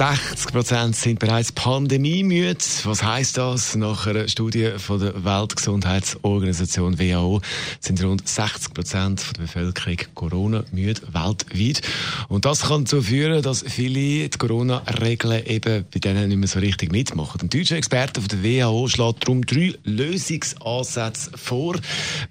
60 Prozent sind bereits pandemiemüde. Was heißt das? Nach einer Studie von der Weltgesundheitsorganisation WHO sind rund 60 Prozent der Bevölkerung Corona-müde weltweit. Und das kann dazu führen, dass viele die Corona-Regeln eben bei denen nicht mehr so richtig mitmachen. Ein deutscher Experte von der WHO schlägt darum drei Lösungsansätze vor.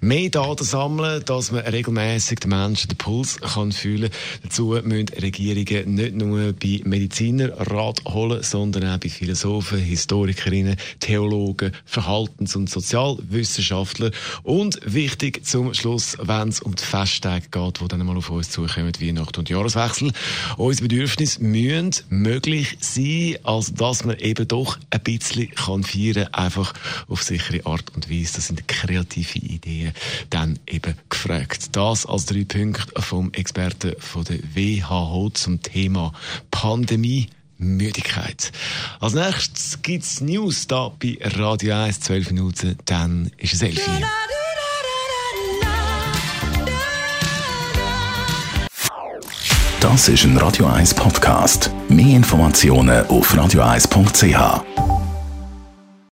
Mehr Daten sammeln, dass man regelmäßig den Menschen den Puls kann fühlen kann. Dazu müssen Regierungen nicht nur bei Medizinern Rat holen, sondern auch bei Philosophen, Historikerinnen, Theologen, Verhaltens- und Sozialwissenschaftler. Und wichtig zum Schluss, wenn es um die Festtage geht, die dann mal auf uns zukommen, Weihnachten und Jahreswechsel. Unsere Bedürfnisse müssen möglich sein, als dass man eben doch ein bisschen kann feiern kann, einfach auf sichere Art und Weise. Das sind kreative Ideen dann eben gefragt. Das als drei Punkte vom Experten von der WHO zum Thema Pandemie. Müdigkeit. Als nächstes gibt es News da bei Radio 1, 12 Minuten, dann ist es 11 Uhr. Das ist ein Radio 1 Podcast. Mehr Informationen auf radio1.ch.